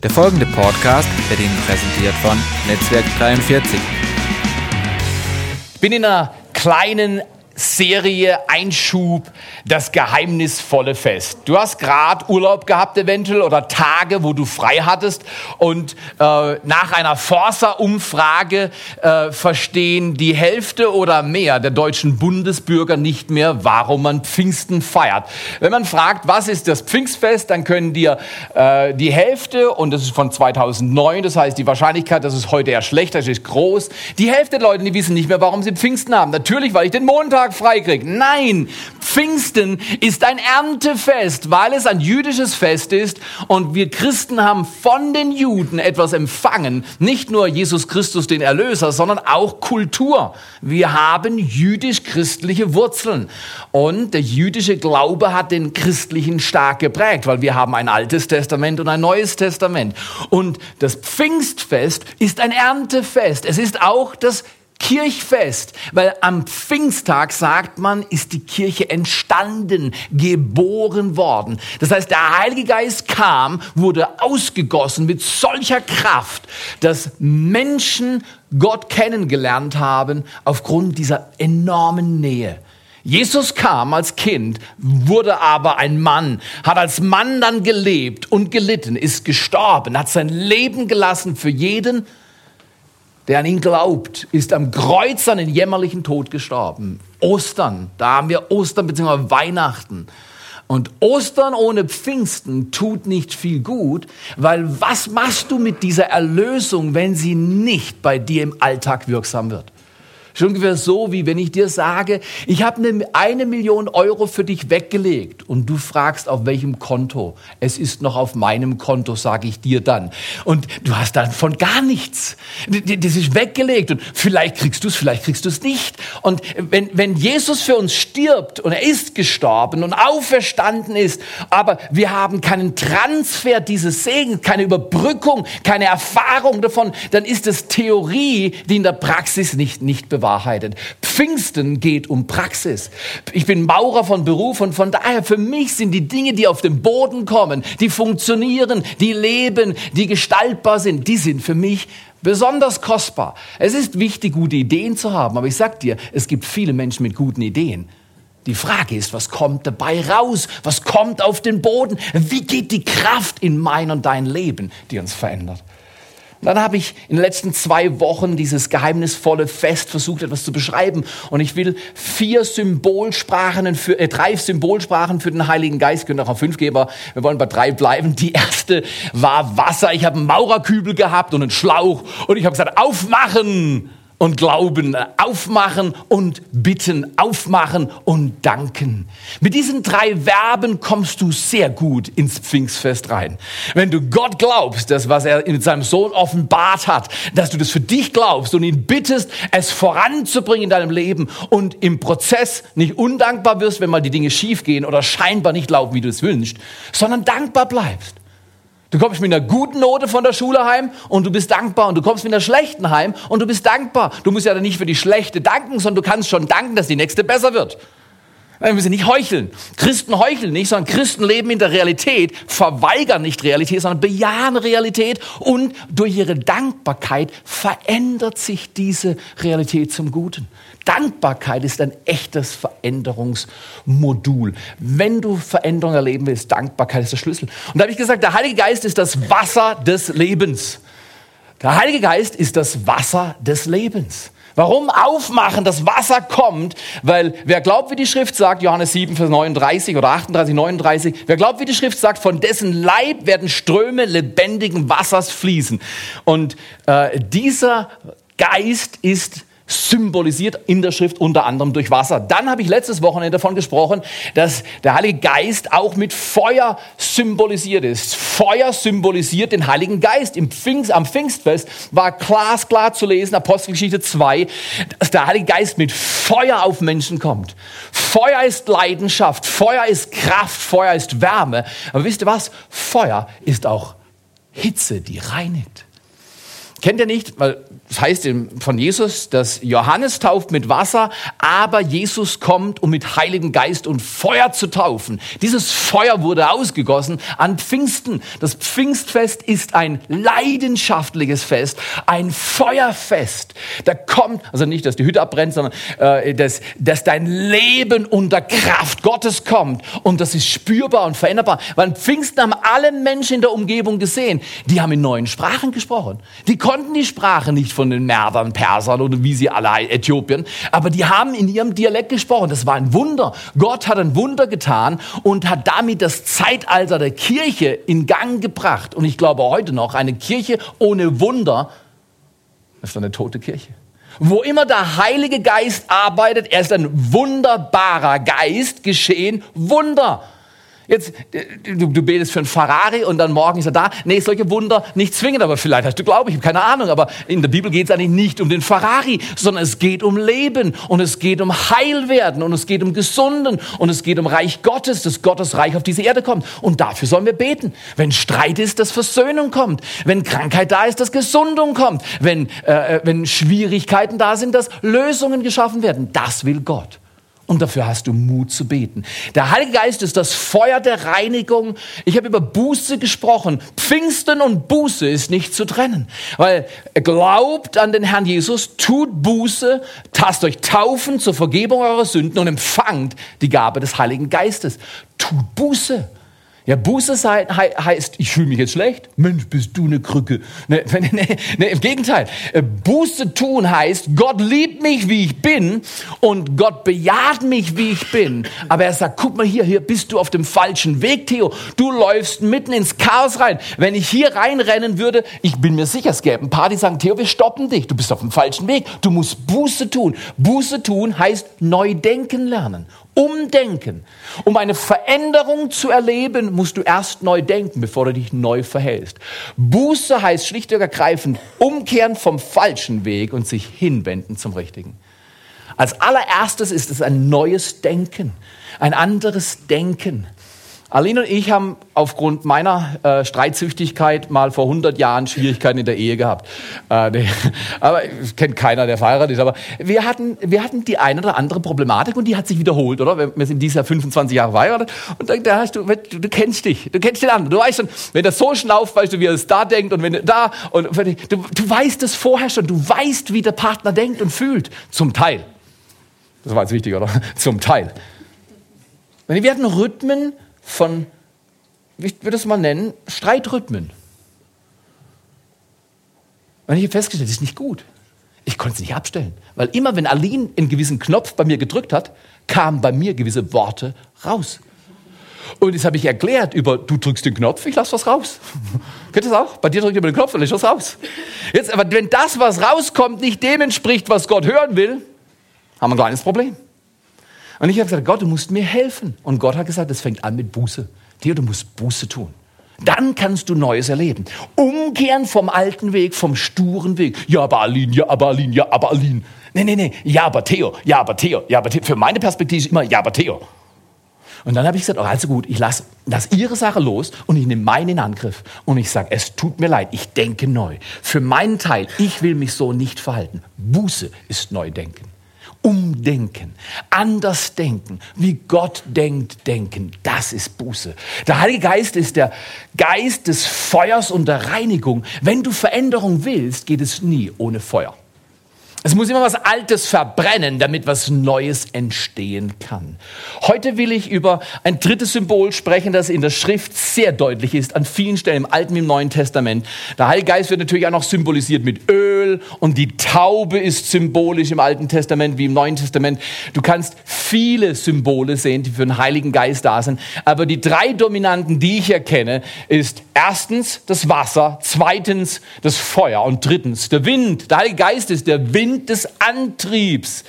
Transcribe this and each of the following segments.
Der folgende Podcast wird Ihnen präsentiert von Netzwerk 43. Ich bin in einer kleinen Serie Einschub, das geheimnisvolle Fest. Du hast gerade Urlaub gehabt eventuell oder Tage, wo du frei hattest und äh, nach einer Forsa-Umfrage äh, verstehen die Hälfte oder mehr der deutschen Bundesbürger nicht mehr, warum man Pfingsten feiert. Wenn man fragt, was ist das Pfingstfest, dann können dir äh, die Hälfte, und das ist von 2009, das heißt die Wahrscheinlichkeit, dass es heute eher schlechter ist, ist groß, die Hälfte der Leute, die wissen nicht mehr, warum sie Pfingsten haben. Natürlich, weil ich den Montag Tag freikriegt. Nein, Pfingsten ist ein Erntefest, weil es ein jüdisches Fest ist und wir Christen haben von den Juden etwas empfangen. Nicht nur Jesus Christus, den Erlöser, sondern auch Kultur. Wir haben jüdisch-christliche Wurzeln und der jüdische Glaube hat den christlichen stark geprägt, weil wir haben ein altes Testament und ein neues Testament. Und das Pfingstfest ist ein Erntefest. Es ist auch das Kirchfest, weil am Pfingsttag, sagt man, ist die Kirche entstanden, geboren worden. Das heißt, der Heilige Geist kam, wurde ausgegossen mit solcher Kraft, dass Menschen Gott kennengelernt haben aufgrund dieser enormen Nähe. Jesus kam als Kind, wurde aber ein Mann, hat als Mann dann gelebt und gelitten, ist gestorben, hat sein Leben gelassen für jeden, der an ihn glaubt, ist am Kreuz an den jämmerlichen Tod gestorben. Ostern, da haben wir Ostern bzw. Weihnachten. Und Ostern ohne Pfingsten tut nicht viel gut, weil was machst du mit dieser Erlösung, wenn sie nicht bei dir im Alltag wirksam wird? Schon ungefähr so, wie wenn ich dir sage, ich habe eine, eine Million Euro für dich weggelegt und du fragst, auf welchem Konto. Es ist noch auf meinem Konto, sage ich dir dann. Und du hast davon gar nichts. Das ist weggelegt und vielleicht kriegst du es, vielleicht kriegst du es nicht. Und wenn, wenn Jesus für uns stirbt und er ist gestorben und auferstanden ist, aber wir haben keinen Transfer dieses Segens, keine Überbrückung, keine Erfahrung davon, dann ist es Theorie, die in der Praxis nicht, nicht bewahrt bewahrheitet. Pfingsten geht um Praxis. Ich bin Maurer von Beruf und von daher für mich sind die Dinge, die auf den Boden kommen, die funktionieren, die leben, die gestaltbar sind, die sind für mich besonders kostbar. Es ist wichtig, gute Ideen zu haben, aber ich sag dir, es gibt viele Menschen mit guten Ideen. Die Frage ist, was kommt dabei raus? Was kommt auf den Boden? Wie geht die Kraft in mein und dein Leben, die uns verändert? Und dann habe ich in den letzten zwei Wochen dieses geheimnisvolle Fest versucht, etwas zu beschreiben. Und ich will vier Symbolsprachen, für, äh, drei Symbolsprachen für den Heiligen Geist, können auch fünf geben, aber wir wollen bei drei bleiben. Die erste war Wasser. Ich habe einen Maurerkübel gehabt und einen Schlauch. Und ich habe gesagt, aufmachen und glauben, aufmachen und bitten, aufmachen und danken. Mit diesen drei Verben kommst du sehr gut ins Pfingstfest rein. Wenn du Gott glaubst, das, was er mit seinem Sohn offenbart hat, dass du das für dich glaubst und ihn bittest, es voranzubringen in deinem Leben und im Prozess nicht undankbar wirst, wenn mal die Dinge schief gehen oder scheinbar nicht laufen, wie du es wünschst, sondern dankbar bleibst. Du kommst mit einer guten Note von der Schule heim und du bist dankbar und du kommst mit einer schlechten heim und du bist dankbar. Du musst ja dann nicht für die schlechte danken, sondern du kannst schon danken, dass die nächste besser wird. Wir müssen nicht heucheln. Christen heucheln nicht, sondern Christen leben in der Realität, verweigern nicht Realität, sondern bejahen Realität und durch ihre Dankbarkeit verändert sich diese Realität zum Guten. Dankbarkeit ist ein echtes Veränderungsmodul. Wenn du Veränderung erleben willst, Dankbarkeit ist der Schlüssel. Und da habe ich gesagt, der Heilige Geist ist das Wasser des Lebens. Der Heilige Geist ist das Wasser des Lebens. Warum aufmachen? Das Wasser kommt, weil wer glaubt, wie die Schrift sagt, Johannes 7, Vers 39 oder 38, 39, wer glaubt, wie die Schrift sagt, von dessen Leib werden Ströme lebendigen Wassers fließen. Und äh, dieser Geist ist symbolisiert in der Schrift unter anderem durch Wasser. Dann habe ich letztes Wochenende davon gesprochen, dass der Heilige Geist auch mit Feuer symbolisiert ist. Feuer symbolisiert den Heiligen Geist. Im Pfingst, am Pfingstfest war glasklar zu lesen, Apostelgeschichte 2, dass der Heilige Geist mit Feuer auf Menschen kommt. Feuer ist Leidenschaft, Feuer ist Kraft, Feuer ist Wärme. Aber wisst ihr was? Feuer ist auch Hitze, die reinigt. Kennt ihr nicht, weil das heißt von Jesus, dass Johannes tauft mit Wasser, aber Jesus kommt, um mit Heiligen Geist und Feuer zu taufen. Dieses Feuer wurde ausgegossen an Pfingsten. Das Pfingstfest ist ein leidenschaftliches Fest, ein Feuerfest. Da kommt, also nicht, dass die Hütte abbrennt, sondern äh, dass, dass dein Leben unter Kraft Gottes kommt. Und das ist spürbar und veränderbar. Weil Pfingsten haben alle Menschen in der Umgebung gesehen, die haben in neuen Sprachen gesprochen. Die konnten die Sprache nicht von den Merdern, Persern oder wie sie alle, Äthiopien. Aber die haben in ihrem Dialekt gesprochen. Das war ein Wunder. Gott hat ein Wunder getan und hat damit das Zeitalter der Kirche in Gang gebracht. Und ich glaube heute noch, eine Kirche ohne Wunder ist eine tote Kirche. Wo immer der Heilige Geist arbeitet, er ist ein wunderbarer Geist, geschehen Wunder. Jetzt, äh, du, du betest für einen Ferrari und dann morgen ist er da. Nee, solche Wunder nicht zwingend, aber vielleicht hast du Glaube, ich habe keine Ahnung. Aber in der Bibel geht es eigentlich nicht um den Ferrari, sondern es geht um Leben und es geht um Heilwerden und es geht um Gesunden und es geht um Reich Gottes, dass Gottes Reich auf diese Erde kommt. Und dafür sollen wir beten. Wenn Streit ist, dass Versöhnung kommt. Wenn Krankheit da ist, dass Gesundung kommt. Wenn, äh, äh wenn Schwierigkeiten da sind, dass Lösungen geschaffen werden. Das will Gott. Und dafür hast du Mut zu beten. Der Heilige Geist ist das Feuer der Reinigung. Ich habe über Buße gesprochen. Pfingsten und Buße ist nicht zu trennen. Weil glaubt an den Herrn Jesus, tut Buße, tasst euch taufen zur Vergebung eurer Sünden und empfangt die Gabe des Heiligen Geistes. Tut Buße. Ja, Buße sein heißt, ich fühle mich jetzt schlecht. Mensch, bist du eine Krücke. Ne, ne, ne, Im Gegenteil. Äh, Buße tun heißt, Gott liebt mich, wie ich bin und Gott bejaht mich, wie ich bin. Aber er sagt, guck mal hier, hier bist du auf dem falschen Weg, Theo. Du läufst mitten ins Chaos rein. Wenn ich hier reinrennen würde, ich bin mir sicher, es gäbe ein paar, die sagen, Theo, wir stoppen dich. Du bist auf dem falschen Weg. Du musst Buße tun. Buße tun heißt neu denken lernen. Umdenken. Um eine Veränderung zu erleben, musst du erst neu denken, bevor du dich neu verhältst. Buße heißt schlicht und ergreifend umkehren vom falschen Weg und sich hinwenden zum richtigen. Als allererstes ist es ein neues Denken, ein anderes Denken. Aline und ich haben aufgrund meiner äh, Streitsüchtigkeit mal vor 100 Jahren Schwierigkeiten in der Ehe gehabt. Äh, nee, aber kennt keiner, der verheiratet ist. Aber wir hatten, wir hatten die eine oder andere Problematik und die hat sich wiederholt, oder? Wir sind dieses Jahr 25 Jahre verheiratet und dann, da hast du, du, du kennst dich, du kennst den anderen. Du weißt schon, wenn er so schnauft, weißt du, wie er es da denkt und wenn er da und du, du weißt es vorher schon. Du weißt, wie der Partner denkt und fühlt. Zum Teil. Das war jetzt wichtig, oder? Zum Teil. Wir hatten Rhythmen von, ich würde es mal nennen, Streitrhythmen. Und ich habe festgestellt, das ist nicht gut. Ich konnte es nicht abstellen. Weil immer, wenn Aline einen gewissen Knopf bei mir gedrückt hat, kamen bei mir gewisse Worte raus. Und das habe ich erklärt über, du drückst den Knopf, ich lasse was raus. Ihr das auch? Bei dir drückt jemand den Knopf und ich was raus. Jetzt, aber wenn das, was rauskommt, nicht dem entspricht, was Gott hören will, haben wir ein kleines Problem. Und ich habe gesagt, Gott, du musst mir helfen. Und Gott hat gesagt, es fängt an mit Buße. Dir, du musst Buße tun. Dann kannst du Neues erleben. Umkehren vom alten Weg, vom sturen Weg. Ja, aber Aline, ja, aber Aline, ja, aber Aline. Nee, nee, nee. Ja, aber Theo, ja, aber Theo, ja, aber Theo. Für meine Perspektive ist immer ja, aber Theo. Und dann habe ich gesagt, oh, also gut, ich lasse lass Ihre Sache los und ich nehme meinen in Angriff. Und ich sage, es tut mir leid, ich denke neu. Für meinen Teil, ich will mich so nicht verhalten. Buße ist Neudenken umdenken, anders denken, wie Gott denkt, denken. Das ist Buße. Der Heilige Geist ist der Geist des Feuers und der Reinigung. Wenn du Veränderung willst, geht es nie ohne Feuer. Es muss immer was Altes verbrennen, damit was Neues entstehen kann. Heute will ich über ein drittes Symbol sprechen, das in der Schrift sehr deutlich ist, an vielen Stellen im Alten wie im Neuen Testament. Der Heilige Geist wird natürlich auch noch symbolisiert mit Öl und die Taube ist symbolisch im Alten Testament wie im Neuen Testament. Du kannst viele Symbole sehen, die für den Heiligen Geist da sind. Aber die drei dominanten, die ich erkenne, ist erstens das Wasser, zweitens das Feuer und drittens der Wind. Der Heilige Geist ist der Wind Wind des Antriebs.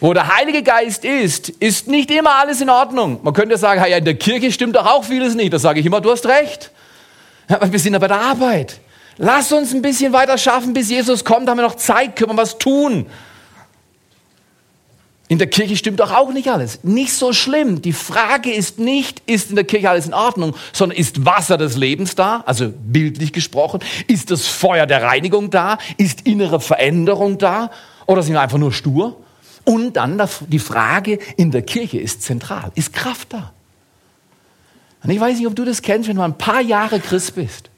Wo der Heilige Geist ist, ist nicht immer alles in Ordnung. Man könnte sagen, ja, in der Kirche stimmt doch auch vieles nicht. Da sage ich immer, du hast recht. Aber wir sind ja bei der Arbeit. Lass uns ein bisschen weiter schaffen, bis Jesus kommt. Haben wir noch Zeit, können wir was tun. In der Kirche stimmt doch auch nicht alles. Nicht so schlimm. Die Frage ist nicht, ist in der Kirche alles in Ordnung, sondern ist Wasser des Lebens da, also bildlich gesprochen? Ist das Feuer der Reinigung da? Ist innere Veränderung da? Oder sind wir einfach nur stur? Und dann die Frage in der Kirche ist zentral. Ist Kraft da? Und ich weiß nicht, ob du das kennst, wenn du ein paar Jahre Christ bist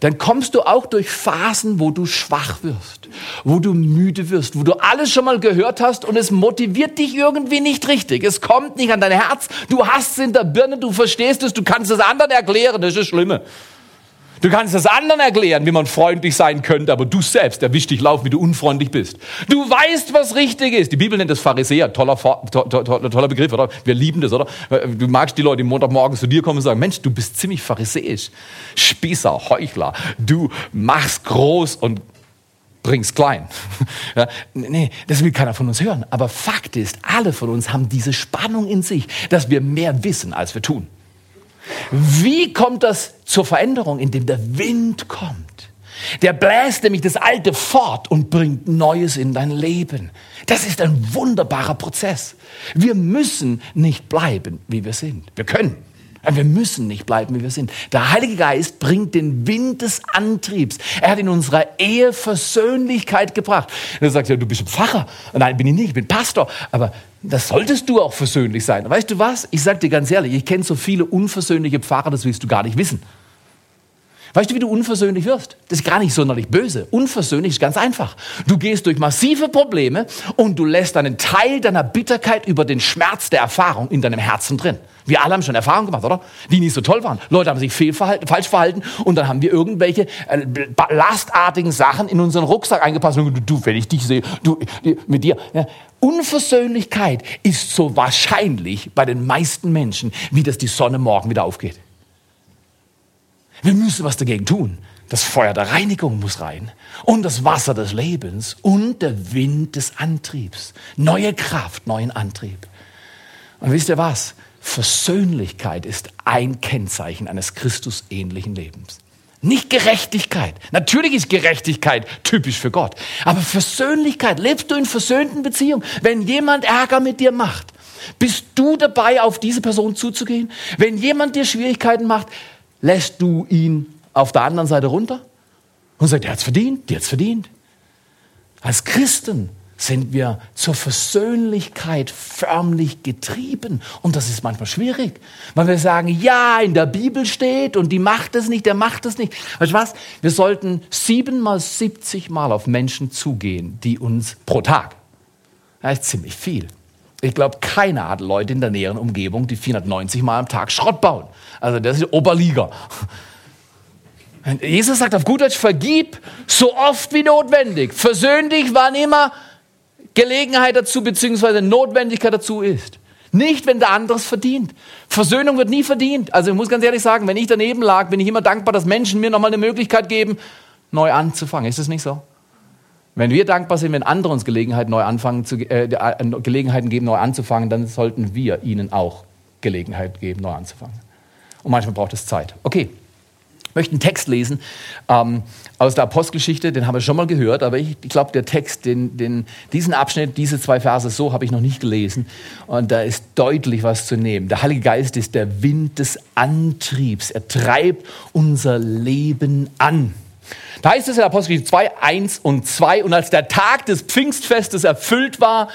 dann kommst du auch durch Phasen, wo du schwach wirst, wo du müde wirst, wo du alles schon mal gehört hast und es motiviert dich irgendwie nicht richtig. Es kommt nicht an dein Herz, du hast es in der Birne, du verstehst es, du kannst es anderen erklären, das ist das Schlimme. Du kannst es anderen erklären, wie man freundlich sein könnte, aber du selbst erwisch dich lauf, wie du unfreundlich bist. Du weißt, was richtig ist. Die Bibel nennt das Pharisäer. Toller, to, to, to, toller Begriff, oder? Wir lieben das, oder? Du magst die Leute, die Montagmorgen zu dir kommen und sagen, Mensch, du bist ziemlich pharisäisch. Spießer, Heuchler. Du machst groß und bringst klein. Ja, nee, das will keiner von uns hören. Aber Fakt ist, alle von uns haben diese Spannung in sich, dass wir mehr wissen, als wir tun. Wie kommt das zur Veränderung? Indem der Wind kommt. Der bläst nämlich das Alte fort und bringt Neues in dein Leben. Das ist ein wunderbarer Prozess. Wir müssen nicht bleiben, wie wir sind. Wir können. Wir müssen nicht bleiben, wie wir sind. Der Heilige Geist bringt den Wind des Antriebs. Er hat in unserer Ehe Versöhnlichkeit gebracht. Er sagt ja, du bist ein Pfarrer. Nein, bin ich nicht, ich bin Pastor. Aber das solltest du auch versöhnlich sein. Weißt du was? Ich sag dir ganz ehrlich, ich kenne so viele unversöhnliche Pfarrer, das willst du gar nicht wissen. Weißt du, wie du unversöhnlich wirst? Das ist gar nicht sonderlich böse. Unversöhnlich ist ganz einfach. Du gehst durch massive Probleme und du lässt einen Teil deiner Bitterkeit über den Schmerz der Erfahrung in deinem Herzen drin. Wir alle haben schon Erfahrungen gemacht, oder? Die nicht so toll waren. Leute haben sich fehlverhalten, falsch verhalten und dann haben wir irgendwelche äh, lastartigen Sachen in unseren Rucksack eingepasst. Und du, wenn ich dich sehe, du, mit dir. Ja. Unversöhnlichkeit ist so wahrscheinlich bei den meisten Menschen, wie dass die Sonne morgen wieder aufgeht. Wir müssen was dagegen tun. Das Feuer der Reinigung muss rein und das Wasser des Lebens und der Wind des Antriebs. Neue Kraft, neuen Antrieb. Und wisst ihr was? Versöhnlichkeit ist ein Kennzeichen eines Christusähnlichen Lebens. Nicht Gerechtigkeit. Natürlich ist Gerechtigkeit typisch für Gott. Aber Versöhnlichkeit, lebst du in versöhnten Beziehungen? Wenn jemand Ärger mit dir macht, bist du dabei, auf diese Person zuzugehen? Wenn jemand dir Schwierigkeiten macht, lässt du ihn auf der anderen Seite runter und sagst, der hat's verdient, der hat's verdient. Als Christen sind wir zur Versöhnlichkeit förmlich getrieben. Und das ist manchmal schwierig, weil wir sagen, ja, in der Bibel steht und die macht es nicht, der macht es nicht. Weißt du was? Wir sollten siebenmal, siebzig Mal auf Menschen zugehen, die uns pro Tag. Das ist ziemlich viel. Ich glaube, keiner hat Leute in der näheren Umgebung, die 490 Mal am Tag Schrott bauen. Also das ist Oberliga. Jesus sagt auf gut Deutsch, vergib so oft wie notwendig. Versöhn dich, wann immer Gelegenheit dazu bzw. Notwendigkeit dazu ist. Nicht, wenn der andere es verdient. Versöhnung wird nie verdient. Also ich muss ganz ehrlich sagen, wenn ich daneben lag, bin ich immer dankbar, dass Menschen mir nochmal eine Möglichkeit geben, neu anzufangen. Ist das nicht so? Wenn wir dankbar sind, wenn andere uns Gelegenheit neu anfangen zu, äh, äh, Gelegenheiten geben, neu anzufangen, dann sollten wir ihnen auch Gelegenheit geben, neu anzufangen. Und manchmal braucht es Zeit. Okay, ich möchte einen Text lesen ähm, aus der Apostelgeschichte, den haben wir schon mal gehört, aber ich, ich glaube, der Text, den, den, diesen Abschnitt, diese zwei Verse, so habe ich noch nicht gelesen. Und da ist deutlich was zu nehmen. Der Heilige Geist ist der Wind des Antriebs. Er treibt unser Leben an. Da heißt es in Apostelgeschichte 2, 1 und 2, und als der Tag des Pfingstfestes erfüllt war,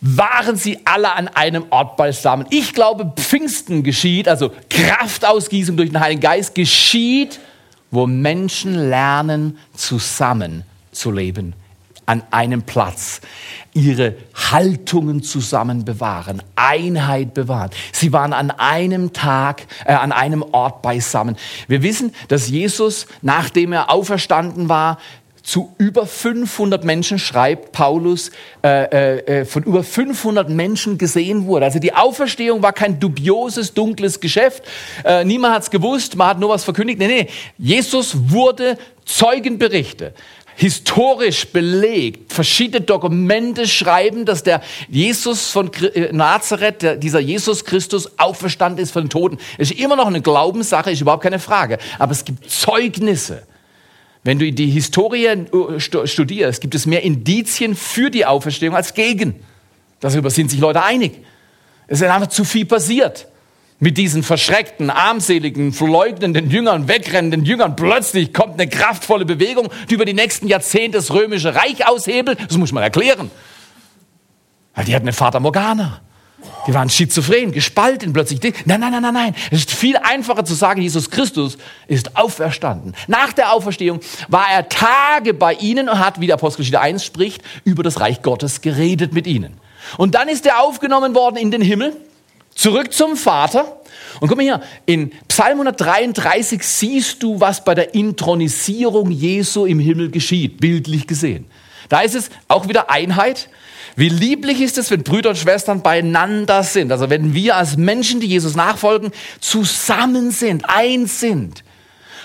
waren sie alle an einem Ort beisammen. Ich glaube, Pfingsten geschieht, also Kraftausgießung durch den Heiligen Geist geschieht, wo Menschen lernen, zusammen zu leben an einem Platz, ihre Haltungen zusammen bewahren, Einheit bewahren. Sie waren an einem Tag, äh, an einem Ort beisammen. Wir wissen, dass Jesus, nachdem er auferstanden war, zu über 500 Menschen schreibt Paulus, äh, äh, äh, von über 500 Menschen gesehen wurde. Also die Auferstehung war kein dubioses, dunkles Geschäft. Äh, niemand hat es gewusst, man hat nur was verkündigt. Nee, nee, Jesus wurde Zeugenberichte historisch belegt. Verschiedene Dokumente schreiben, dass der Jesus von äh, Nazareth, dieser Jesus Christus, auferstanden ist von den Toten. Ist immer noch eine Glaubenssache, ist überhaupt keine Frage. Aber es gibt Zeugnisse. Wenn du die Historie äh, studierst, gibt es mehr Indizien für die Auferstehung als gegen. Darüber sind sich Leute einig. Es ist einfach zu viel passiert. Mit diesen verschreckten, armseligen, verleugnenden Jüngern, wegrennenden Jüngern. Plötzlich kommt eine kraftvolle Bewegung, die über die nächsten Jahrzehnte das römische Reich aushebelt. Das muss man erklären. Weil die hatten eine Vater Morgana. Die waren schizophren, gespalten plötzlich. Nein, nein, nein, nein, nein. Es ist viel einfacher zu sagen, Jesus Christus ist auferstanden. Nach der Auferstehung war er Tage bei ihnen und hat, wie der Apostelgeschichte 1 spricht, über das Reich Gottes geredet mit ihnen. Und dann ist er aufgenommen worden in den Himmel, zurück zum Vater. Und guck mal hier, in Psalm 133 siehst du, was bei der Intronisierung Jesu im Himmel geschieht, bildlich gesehen. Da ist es auch wieder Einheit. Wie lieblich ist es, wenn Brüder und Schwestern beieinander sind. Also wenn wir als Menschen, die Jesus nachfolgen, zusammen sind, eins sind.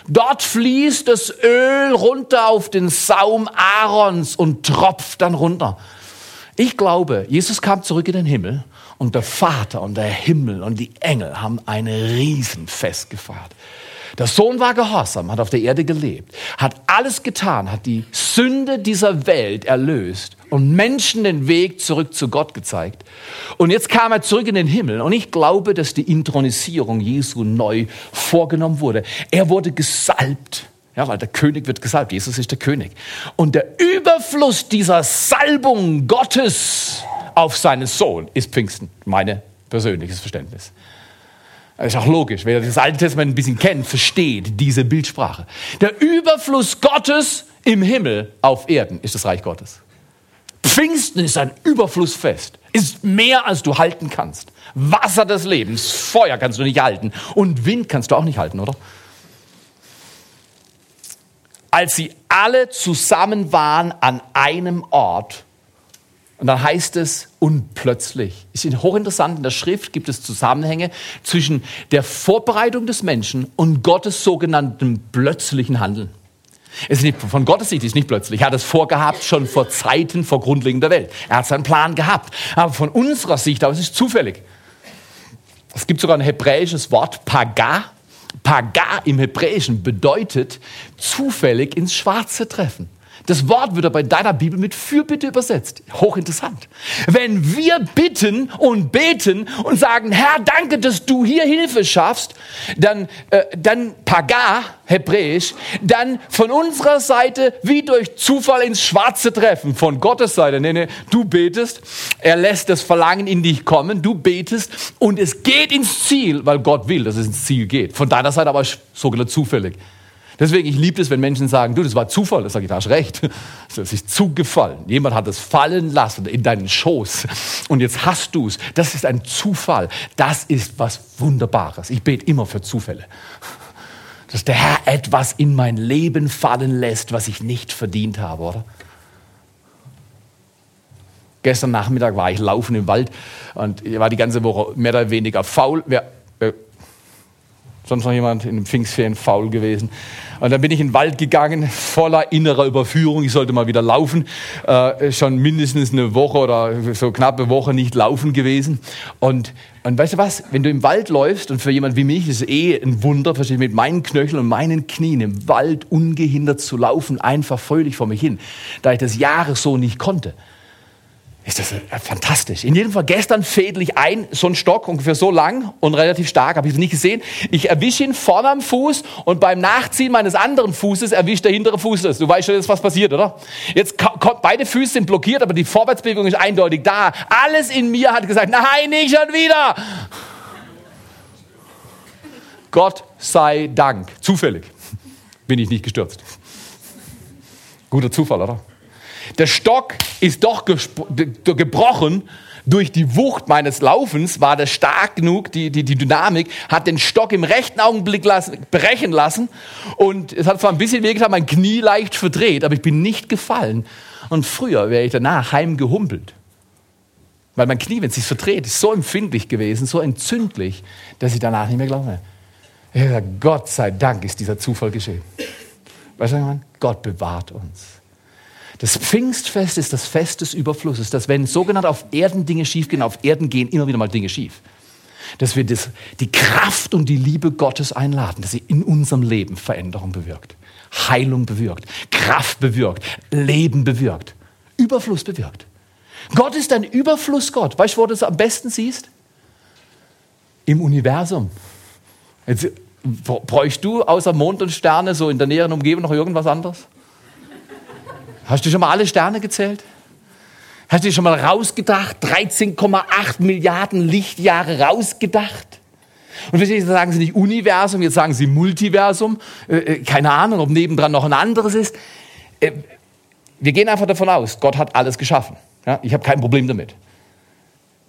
Dort fließt das Öl runter auf den Saum Aarons und tropft dann runter. Ich glaube, Jesus kam zurück in den Himmel und der Vater und der Himmel und die Engel haben ein Riesenfest gefeiert. Der Sohn war gehorsam, hat auf der Erde gelebt, hat alles getan, hat die Sünde dieser Welt erlöst und Menschen den Weg zurück zu Gott gezeigt. Und jetzt kam er zurück in den Himmel und ich glaube, dass die Intronisierung Jesu neu vorgenommen wurde. Er wurde gesalbt. Ja, weil der König wird gesalbt. Jesus ist der König. Und der Überfluss dieser Salbung Gottes auf seinen Sohn ist Pfingsten. Meine persönliches Verständnis. Ist auch logisch. Wer das Alte Testament ein bisschen kennt, versteht diese Bildsprache. Der Überfluss Gottes im Himmel auf Erden ist das Reich Gottes. Pfingsten ist ein Überflussfest. Ist mehr, als du halten kannst. Wasser des Lebens, Feuer kannst du nicht halten. Und Wind kannst du auch nicht halten, oder? Als sie alle zusammen waren an einem Ort, und dann heißt es, und plötzlich. Ist hochinteressant, in der Schrift gibt es Zusammenhänge zwischen der Vorbereitung des Menschen und Gottes sogenannten plötzlichen Handeln. Es ist nicht, von Gottes Sicht ist nicht plötzlich. Er hat es vorgehabt schon vor Zeiten, vor Grundlegung der Welt. Er hat seinen Plan gehabt. Aber von unserer Sicht aus ist es zufällig. Es gibt sogar ein hebräisches Wort, Paga. Paga im Hebräischen bedeutet zufällig ins Schwarze treffen. Das Wort wird bei deiner Bibel mit Fürbitte übersetzt. Hochinteressant. Wenn wir bitten und beten und sagen, Herr, danke, dass du hier Hilfe schaffst, dann, äh, dann Paga, hebräisch, dann von unserer Seite wie durch Zufall ins Schwarze treffen. Von Gottes Seite. Nee, nee, du betest, er lässt das Verlangen in dich kommen, du betest und es geht ins Ziel, weil Gott will, dass es ins Ziel geht. Von deiner Seite aber sogenannt zufällig. Deswegen, ich liebe es, wenn Menschen sagen, du, das war Zufall. Das sage ich, da hast recht. Das ist zugefallen. Jemand hat es fallen lassen in deinen Schoß. Und jetzt hast du es. Das ist ein Zufall. Das ist was Wunderbares. Ich bete immer für Zufälle. Dass der Herr etwas in mein Leben fallen lässt, was ich nicht verdient habe, oder? Gestern Nachmittag war ich laufen im Wald und ich war die ganze Woche mehr oder weniger faul. Wer, sonst noch jemand in den Pfingstferien faul gewesen. Und dann bin ich in den Wald gegangen, voller innerer Überführung. Ich sollte mal wieder laufen. Äh, schon mindestens eine Woche oder so knappe Woche nicht laufen gewesen. Und, und weißt du was? Wenn du im Wald läufst, und für jemand wie mich ist es eh ein Wunder, verstehe mit meinen Knöcheln und meinen Knien im Wald ungehindert zu laufen, einfach fröhlich vor mich hin, da ich das Jahre so nicht konnte ist das äh, fantastisch. In jedem Fall gestern fädel ich ein, so ein Stock, ungefähr so lang und relativ stark, habe ich es nicht gesehen. Ich erwische ihn vorne am Fuß und beim Nachziehen meines anderen Fußes erwischt der hintere Fuß das. Du weißt schon jetzt, was passiert, oder? Jetzt kommt, beide Füße sind blockiert, aber die Vorwärtsbewegung ist eindeutig da. Alles in mir hat gesagt, nein, nicht schon wieder. Gott sei Dank. Zufällig bin ich nicht gestürzt. Guter Zufall, oder? Der Stock ist doch gebrochen. Durch die Wucht meines Laufens war der stark genug, die, die, die Dynamik, hat den Stock im rechten Augenblick lassen, brechen lassen. Und es hat zwar ein bisschen wehgetan, mein Knie leicht verdreht, aber ich bin nicht gefallen. Und früher wäre ich danach heimgehumpelt. Weil mein Knie, wenn es sich verdreht, ist so empfindlich gewesen, so entzündlich, dass ich danach nicht mehr glaube. Sage, Gott sei Dank ist dieser Zufall geschehen. Weißt du, Gott bewahrt uns. Das Pfingstfest ist das Fest des Überflusses, dass wenn sogenannt auf Erden Dinge schiefgehen, auf Erden gehen immer wieder mal Dinge schief. Dass wir das, die Kraft und die Liebe Gottes einladen, dass sie in unserem Leben Veränderung bewirkt, Heilung bewirkt, Kraft bewirkt, Leben bewirkt, Überfluss bewirkt. Gott ist ein Überflussgott. Weißt du, wo du das am besten siehst? Im Universum. Jetzt bräuchst du außer Mond und Sterne so in der näheren Umgebung noch irgendwas anderes? Hast du schon mal alle Sterne gezählt? Hast du schon mal rausgedacht? 13,8 Milliarden Lichtjahre rausgedacht? Und jetzt sagen sie nicht Universum, jetzt sagen sie Multiversum. Äh, äh, keine Ahnung, ob nebendran noch ein anderes ist. Äh, wir gehen einfach davon aus, Gott hat alles geschaffen. Ja, ich habe kein Problem damit.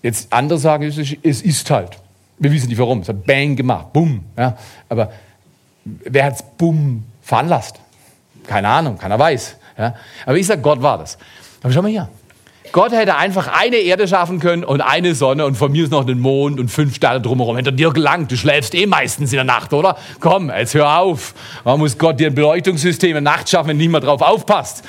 Jetzt andere sagen, es ist, es ist halt. Wir wissen nicht warum. Es hat Bang gemacht, Bumm. Ja, aber wer hat es Bumm veranlasst? Keine Ahnung, keiner weiß. Ja, aber ich sage, Gott war das. Aber schau mal hier. Gott hätte einfach eine Erde schaffen können und eine Sonne und von mir ist noch einen Mond und fünf Sterne drumherum. Hätte dir gelangt. Du schläfst eh meistens in der Nacht, oder? Komm, jetzt hör auf. Warum muss Gott dir ein Beleuchtungssystem in der Nacht schaffen, wenn niemand drauf aufpasst?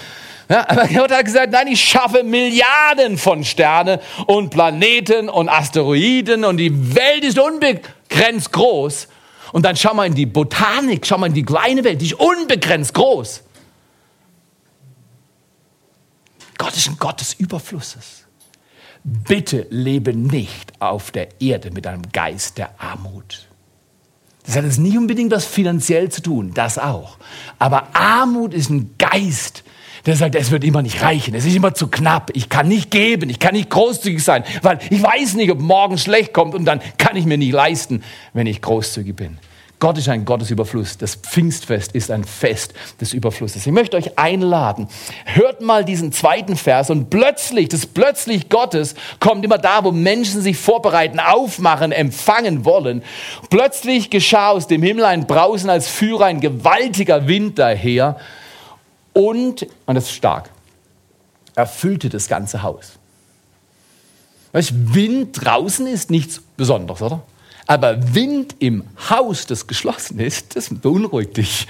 Ja, aber Gott hat gesagt, nein, ich schaffe Milliarden von Sternen und Planeten und Asteroiden und die Welt ist unbegrenzt groß. Und dann schau mal in die Botanik, schau mal in die kleine Welt, die ist unbegrenzt groß. Gott ist ein Gott des Überflusses. Bitte lebe nicht auf der Erde mit einem Geist der Armut. Das hat jetzt nicht unbedingt was finanziell zu tun, das auch. Aber Armut ist ein Geist, der sagt, es wird immer nicht reichen, es ist immer zu knapp, ich kann nicht geben, ich kann nicht großzügig sein, weil ich weiß nicht, ob morgen schlecht kommt und dann kann ich mir nicht leisten, wenn ich großzügig bin. Gott ist ein Gottesüberfluss. Das Pfingstfest ist ein Fest des Überflusses. Ich möchte euch einladen. Hört mal diesen zweiten Vers und plötzlich, das plötzlich Gottes kommt immer da, wo Menschen sich vorbereiten, aufmachen, empfangen wollen. Plötzlich geschah aus dem Himmel ein Brausen, als führe ein gewaltiger Wind daher und, und das ist stark, erfüllte das ganze Haus. Weißt, Wind draußen ist nichts Besonderes, oder? Aber Wind im Haus, das geschlossen ist, das beunruhigt dich.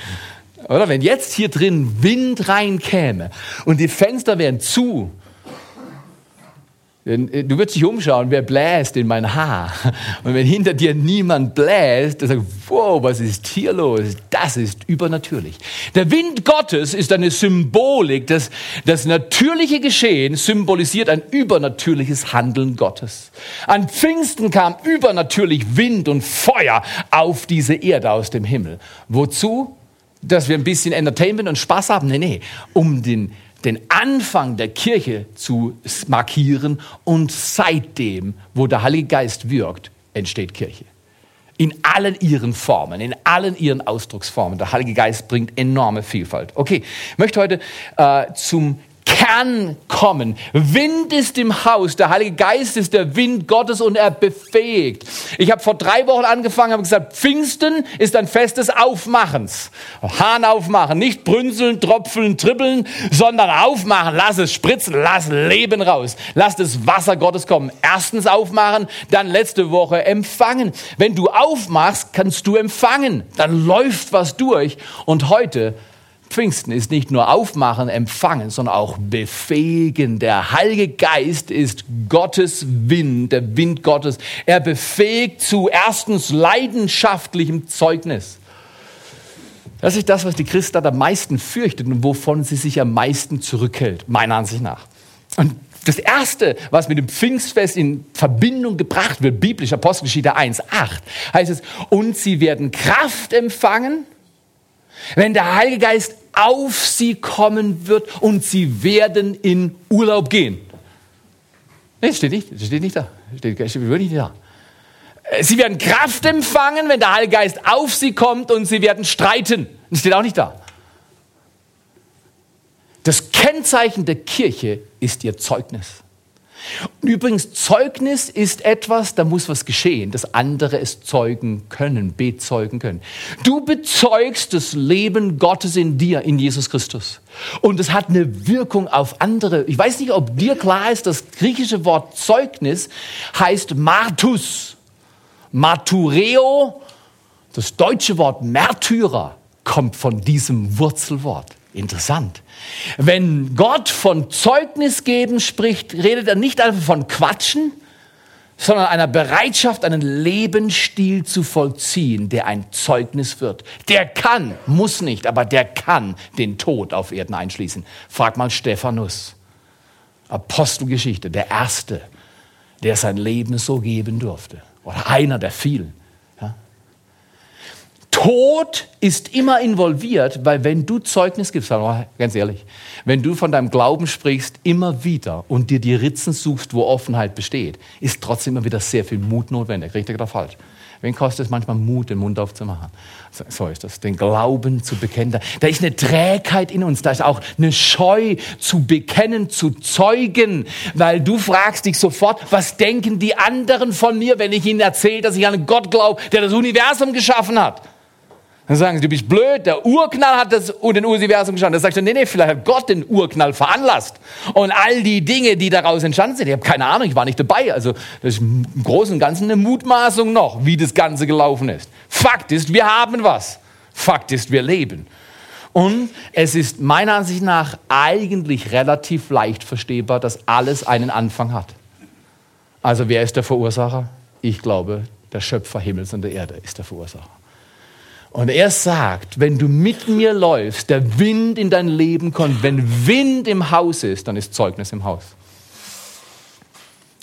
Oder wenn jetzt hier drin Wind reinkäme und die Fenster wären zu du würdest dich umschauen, wer bläst in mein Haar. Und wenn hinter dir niemand bläst, dann sagst du, wow, was ist hier los? Das ist übernatürlich. Der Wind Gottes ist eine Symbolik. Das, das natürliche Geschehen symbolisiert ein übernatürliches Handeln Gottes. An Pfingsten kam übernatürlich Wind und Feuer auf diese Erde aus dem Himmel. Wozu? Dass wir ein bisschen Entertainment und Spaß haben? Nee, nee. Um den den Anfang der Kirche zu markieren und seitdem, wo der Heilige Geist wirkt, entsteht Kirche. In allen ihren Formen, in allen ihren Ausdrucksformen. Der Heilige Geist bringt enorme Vielfalt. Okay, ich möchte heute äh, zum Kern kommen. Wind ist im Haus, der Heilige Geist ist der Wind Gottes und er befähigt. Ich habe vor drei Wochen angefangen, habe gesagt, Pfingsten ist ein Fest des Aufmachens. Hahn aufmachen, nicht brünzeln, tropfeln, trippeln, sondern aufmachen, lass es spritzen, lass Leben raus, lass das Wasser Gottes kommen. Erstens aufmachen, dann letzte Woche empfangen. Wenn du aufmachst, kannst du empfangen, dann läuft was durch und heute Pfingsten ist nicht nur aufmachen, empfangen, sondern auch befähigen. Der Heilige Geist ist Gottes Wind, der Wind Gottes. Er befähigt zu erstens leidenschaftlichem Zeugnis. Das ist das, was die Christen am meisten fürchtet und wovon sie sich am meisten zurückhält, meiner Ansicht nach. Und das Erste, was mit dem Pfingstfest in Verbindung gebracht wird, biblisch Apostelgeschichte 1, 8, heißt es, und sie werden Kraft empfangen, wenn der Heilige Geist auf sie kommen wird und sie werden in Urlaub gehen. Nee, steht nicht, steht nicht da. Steht, steht wirklich nicht da. Sie werden Kraft empfangen, wenn der Heilige Geist auf sie kommt und sie werden streiten. Das steht auch nicht da. Das Kennzeichen der Kirche ist ihr Zeugnis. Übrigens, Zeugnis ist etwas, da muss was geschehen, dass andere es zeugen können, bezeugen können. Du bezeugst das Leben Gottes in dir, in Jesus Christus. Und es hat eine Wirkung auf andere. Ich weiß nicht, ob dir klar ist, das griechische Wort Zeugnis heißt Martus. Martureo, das deutsche Wort Märtyrer, kommt von diesem Wurzelwort. Interessant. Wenn Gott von Zeugnis geben spricht, redet er nicht einfach von Quatschen, sondern einer Bereitschaft, einen Lebensstil zu vollziehen, der ein Zeugnis wird. Der kann, muss nicht, aber der kann den Tod auf Erden einschließen. Frag mal Stephanus. Apostelgeschichte, der Erste, der sein Leben so geben durfte. Oder einer der vielen. Tod ist immer involviert, weil wenn du Zeugnis gibst, ganz ehrlich, wenn du von deinem Glauben sprichst, immer wieder und dir die Ritzen suchst, wo Offenheit besteht, ist trotzdem immer wieder sehr viel Mut notwendig. Richtig oder falsch? Wen kostet es manchmal Mut, den Mund aufzumachen? So ist das, den Glauben zu bekennen. Da ist eine Trägheit in uns, da ist auch eine Scheu zu bekennen, zu zeugen, weil du fragst dich sofort, was denken die anderen von mir, wenn ich ihnen erzähle, dass ich an einen Gott glaube, der das Universum geschaffen hat? Dann sagen sie, du bist blöd, der Urknall hat das den Universum geschaffen. Dann sagst du, nee, nee, vielleicht hat Gott den Urknall veranlasst. Und all die Dinge, die daraus entstanden sind, ich habe keine Ahnung, ich war nicht dabei. Also das ist im Großen und Ganzen eine Mutmaßung noch, wie das Ganze gelaufen ist. Fakt ist, wir haben was. Fakt ist, wir leben. Und es ist meiner Ansicht nach eigentlich relativ leicht verstehbar, dass alles einen Anfang hat. Also wer ist der Verursacher? Ich glaube, der Schöpfer Himmels und der Erde ist der Verursacher. Und er sagt, wenn du mit mir läufst, der Wind in dein Leben kommt, wenn Wind im Haus ist, dann ist Zeugnis im Haus.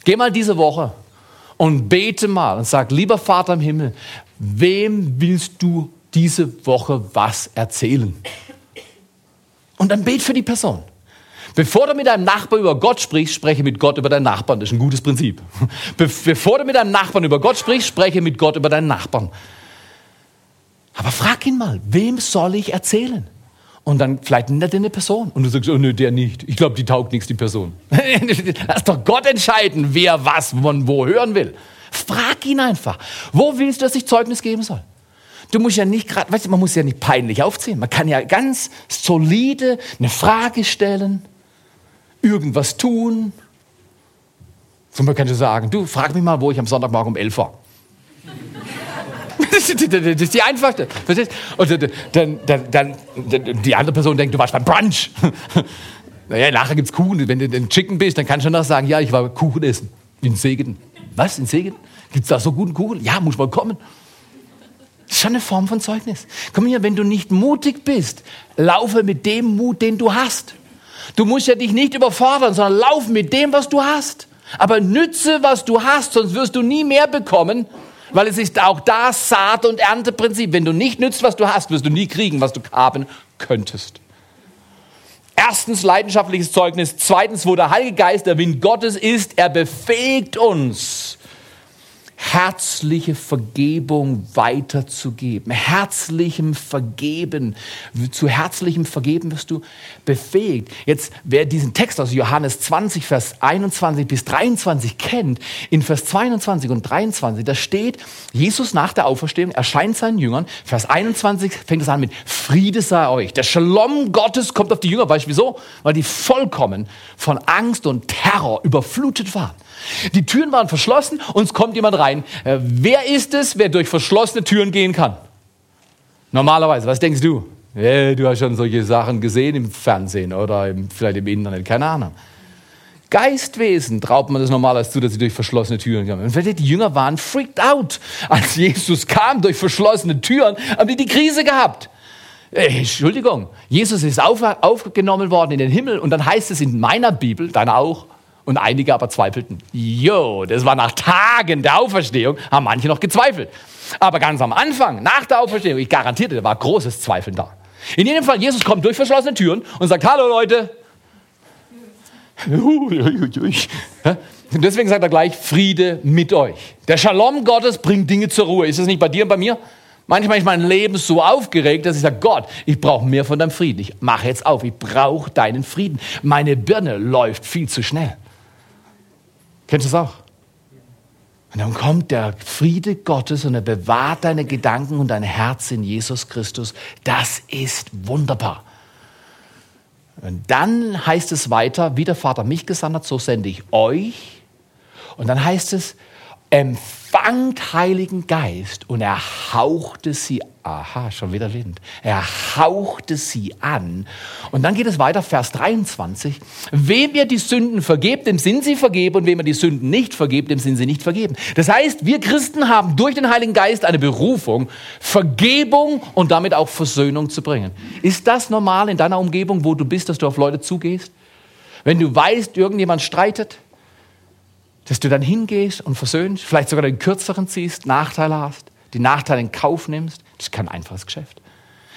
Geh mal diese Woche und bete mal und sag, lieber Vater im Himmel, wem willst du diese Woche was erzählen? Und dann bet für die Person. Bevor du mit deinem Nachbarn über Gott sprichst, spreche mit Gott über deinen Nachbarn. Das ist ein gutes Prinzip. Bevor du mit deinem Nachbarn über Gott sprichst, spreche mit Gott über deinen Nachbarn. Aber frag ihn mal, wem soll ich erzählen? Und dann vielleicht nennt er eine Person. Und du sagst, oh nö, der nicht. Ich glaube, die taugt nichts, die Person. Lass doch Gott entscheiden, wer was von wo hören will. Frag ihn einfach. Wo willst du, dass ich Zeugnis geben soll? Du musst ja nicht gerade, weißt du, man muss ja nicht peinlich aufziehen. Man kann ja ganz solide eine Frage stellen, irgendwas tun. Zum Beispiel kannst du sagen, du, frag mich mal, wo ich am Sonntagmorgen um 11 war. Das ist die einfachste. Und dann, dann, dann, die andere Person denkt, du warst beim Brunch. Naja, nachher gibt es Kuchen. Wenn du ein Chicken bist, dann kannst du noch sagen, ja, ich war Kuchen essen. In Segen. Was? In Segen? Gibt es da so guten Kuchen? Ja, muss mal kommen. Das ist schon eine Form von Zeugnis. Komm hier, wenn du nicht mutig bist, laufe mit dem Mut, den du hast. Du musst ja dich nicht überfordern, sondern lauf mit dem, was du hast. Aber nütze, was du hast, sonst wirst du nie mehr bekommen, weil es ist auch da Saat- und Ernteprinzip. Wenn du nicht nützt, was du hast, wirst du nie kriegen, was du haben könntest. Erstens leidenschaftliches Zeugnis. Zweitens, wo der Heilige Geist der Wind Gottes ist, er befähigt uns, herzliche Vergebung weiterzugeben. Herzlichem Vergeben. Zu herzlichem Vergeben wirst du befähigt. Jetzt, wer diesen Text aus Johannes 20, Vers 21 bis 23 kennt, in Vers 22 und 23, da steht, Jesus nach der Auferstehung erscheint seinen Jüngern. Vers 21 fängt es an mit Friede sei euch. Der Shalom Gottes kommt auf die Jünger. Weißt du wieso? Weil die vollkommen von Angst und Terror überflutet waren. Die Türen waren verschlossen und es kommt jemand rein. Äh, wer ist es, wer durch verschlossene Türen gehen kann? Normalerweise, was denkst du? Du hast schon solche Sachen gesehen im Fernsehen oder vielleicht im Internet, keine Ahnung. Geistwesen traut man das normalerweise zu, dass sie durch verschlossene Türen kommen. Und die Jünger waren freaked out. Als Jesus kam durch verschlossene Türen, haben die die Krise gehabt. Äh, Entschuldigung, Jesus ist auf, aufgenommen worden in den Himmel und dann heißt es in meiner Bibel, deiner auch, und einige aber zweifelten. Jo, das war nach Tagen der Auferstehung, haben manche noch gezweifelt. Aber ganz am Anfang, nach der Auferstehung, ich garantierte, da war großes Zweifeln da. In jedem Fall, Jesus kommt durch verschlossene Türen und sagt, hallo Leute. Und deswegen sagt er gleich, Friede mit euch. Der Shalom Gottes bringt Dinge zur Ruhe. Ist es nicht bei dir und bei mir? Manchmal ist mein Leben so aufgeregt, dass ich sage, Gott, ich brauche mehr von deinem Frieden. Ich mache jetzt auf, ich brauche deinen Frieden. Meine Birne läuft viel zu schnell. Kennst du das auch? Und dann kommt der Friede Gottes und er bewahrt deine Gedanken und dein Herz in Jesus Christus. Das ist wunderbar. Und dann heißt es weiter, wie der Vater mich gesandt hat, so sende ich euch. Und dann heißt es, empfangt Heiligen Geist und er hauchte sie, aha, schon wieder Wind, er hauchte sie an. Und dann geht es weiter, Vers 23, wem ihr die Sünden vergebt, dem sind sie vergeben und wem ihr die Sünden nicht vergebt, dem sind sie nicht vergeben. Das heißt, wir Christen haben durch den Heiligen Geist eine Berufung, Vergebung und damit auch Versöhnung zu bringen. Ist das normal in deiner Umgebung, wo du bist, dass du auf Leute zugehst? Wenn du weißt, irgendjemand streitet, dass du dann hingehst und versöhnst, vielleicht sogar den kürzeren ziehst, Nachteile hast, die Nachteile in Kauf nimmst, das ist kein einfaches Geschäft.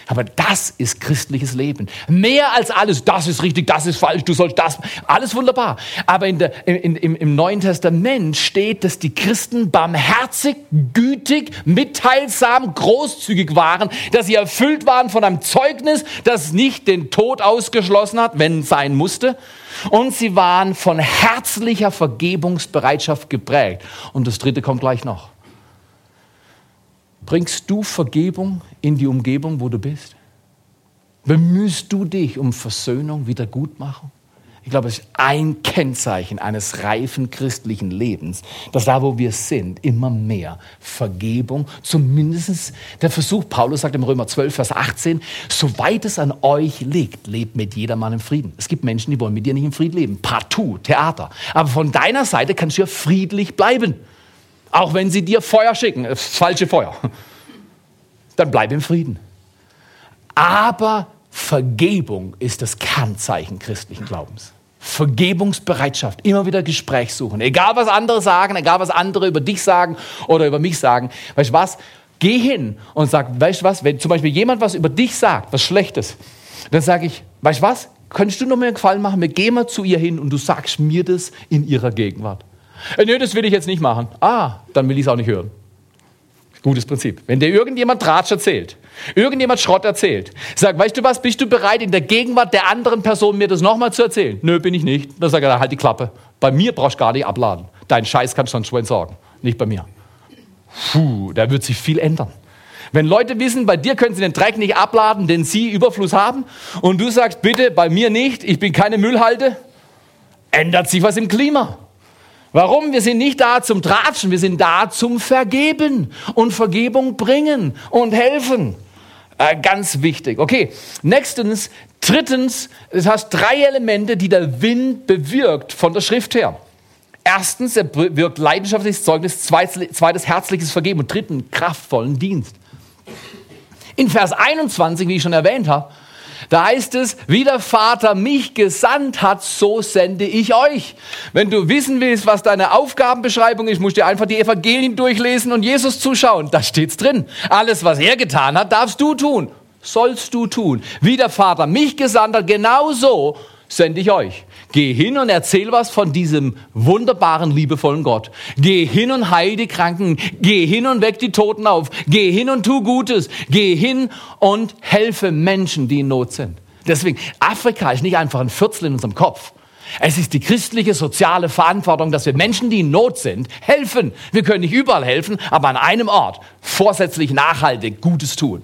Aber das ist christliches Leben. Mehr als alles, das ist richtig, das ist falsch, du sollst das, alles wunderbar. Aber in der, in, im, im Neuen Testament steht, dass die Christen barmherzig, gütig, mitteilsam, großzügig waren, dass sie erfüllt waren von einem Zeugnis, das nicht den Tod ausgeschlossen hat, wenn sein musste. Und sie waren von herzlicher Vergebungsbereitschaft geprägt. Und das dritte kommt gleich noch. Bringst du Vergebung in die Umgebung, wo du bist? Bemühst du dich um Versöhnung, Wiedergutmachung? Ich glaube, es ist ein Kennzeichen eines reifen christlichen Lebens, dass da, wo wir sind, immer mehr Vergebung, zumindest der Versuch, Paulus sagt im Römer 12, Vers 18, soweit es an euch liegt, lebt mit jedermann im Frieden. Es gibt Menschen, die wollen mit dir nicht im Frieden leben. Partout, Theater. Aber von deiner Seite kannst du ja friedlich bleiben. Auch wenn sie dir Feuer schicken, das falsche Feuer. Dann bleib im Frieden. Aber Vergebung ist das Kernzeichen christlichen Glaubens. Vergebungsbereitschaft, immer wieder Gespräch suchen. Egal was andere sagen, egal was andere über dich sagen oder über mich sagen. Weißt du was? Geh hin und sag, weißt du was, wenn zum Beispiel jemand was über dich sagt, was Schlechtes, dann sage ich, weißt du was, könntest du noch mir einen Gefallen machen? Wir gehen mal zu ihr hin und du sagst mir das in ihrer Gegenwart. Äh, nee, das will ich jetzt nicht machen. Ah, dann will ich es auch nicht hören. Gutes Prinzip. Wenn dir irgendjemand Tratsch erzählt, irgendjemand Schrott erzählt, sag, weißt du was, bist du bereit, in der Gegenwart der anderen Person mir das nochmal zu erzählen? Nö, bin ich nicht. Dann sag er, halt die Klappe. Bei mir brauchst du gar nicht abladen. Dein Scheiß kannst du sonst schon entsorgen. Nicht bei mir. Puh, da wird sich viel ändern. Wenn Leute wissen, bei dir können sie den Dreck nicht abladen, den sie Überfluss haben, und du sagst, bitte, bei mir nicht, ich bin keine Müllhalde, ändert sich was im Klima. Warum? Wir sind nicht da zum Tratschen, wir sind da zum Vergeben und Vergebung bringen und helfen. Äh, ganz wichtig. Okay, nächstens, drittens, es hast drei Elemente, die der Wind bewirkt von der Schrift her. Erstens, er bewirkt leidenschaftliches Zeugnis, zweites, zweites herzliches Vergeben und dritten kraftvollen Dienst. In Vers 21, wie ich schon erwähnt habe, da heißt es, wie der Vater mich gesandt hat, so sende ich euch. Wenn du wissen willst, was deine Aufgabenbeschreibung ist, musst du einfach die Evangelien durchlesen und Jesus zuschauen. Da steht's drin. Alles, was er getan hat, darfst du tun. Sollst du tun. Wie der Vater mich gesandt hat, genauso sende ich euch. Geh hin und erzähl was von diesem wunderbaren, liebevollen Gott. Geh hin und heil die Kranken. Geh hin und weck die Toten auf. Geh hin und tu Gutes. Geh hin und helfe Menschen, die in Not sind. Deswegen, Afrika ist nicht einfach ein Viertel in unserem Kopf. Es ist die christliche soziale Verantwortung, dass wir Menschen, die in Not sind, helfen. Wir können nicht überall helfen, aber an einem Ort vorsätzlich nachhaltig Gutes tun.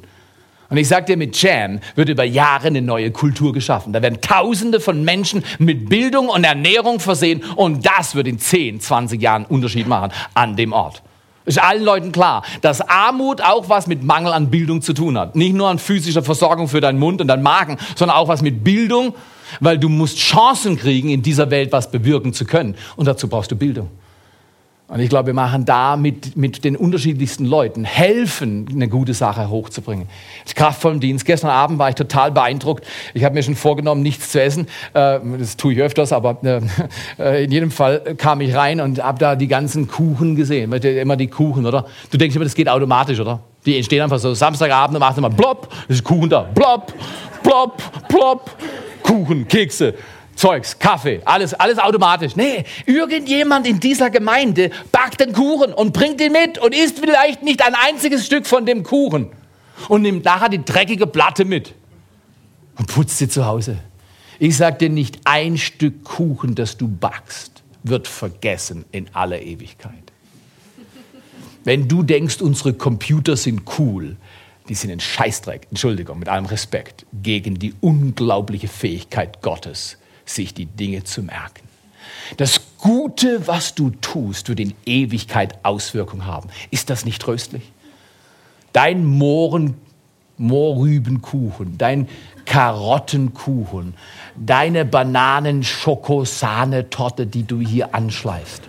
Und ich sage dir, mit Jam wird über Jahre eine neue Kultur geschaffen. Da werden Tausende von Menschen mit Bildung und Ernährung versehen und das wird in 10, 20 Jahren Unterschied machen an dem Ort. Ist allen Leuten klar, dass Armut auch was mit Mangel an Bildung zu tun hat. Nicht nur an physischer Versorgung für deinen Mund und deinen Magen, sondern auch was mit Bildung, weil du musst Chancen kriegen, in dieser Welt was bewirken zu können. Und dazu brauchst du Bildung. Und ich glaube, wir machen da mit, mit den unterschiedlichsten Leuten, helfen, eine gute Sache hochzubringen. Das kraftvollen Dienst. Gestern Abend war ich total beeindruckt. Ich habe mir schon vorgenommen, nichts zu essen. Äh, das tue ich öfters, aber äh, in jedem Fall kam ich rein und habe da die ganzen Kuchen gesehen. Immer die Kuchen, oder? Du denkst immer, das geht automatisch, oder? Die entstehen einfach so Samstagabend macht immer plopp, ist Kuchen da. Plopp, plopp, plopp. Kuchen, Kekse. Zeugs, Kaffee, alles, alles automatisch. Nee, irgendjemand in dieser Gemeinde backt den Kuchen und bringt ihn mit und isst vielleicht nicht ein einziges Stück von dem Kuchen und nimmt nachher die dreckige Platte mit und putzt sie zu Hause. Ich sag dir nicht, ein Stück Kuchen, das du backst, wird vergessen in aller Ewigkeit. Wenn du denkst, unsere Computer sind cool, die sind ein Scheißdreck, Entschuldigung, mit allem Respekt, gegen die unglaubliche Fähigkeit Gottes, sich die Dinge zu merken. Das Gute, was du tust, wird in Ewigkeit Auswirkungen haben. Ist das nicht tröstlich? Dein Mohren, Mohrrübenkuchen, dein Karottenkuchen, deine Bananen-Schokosahne-Torte, die du hier anschleifst.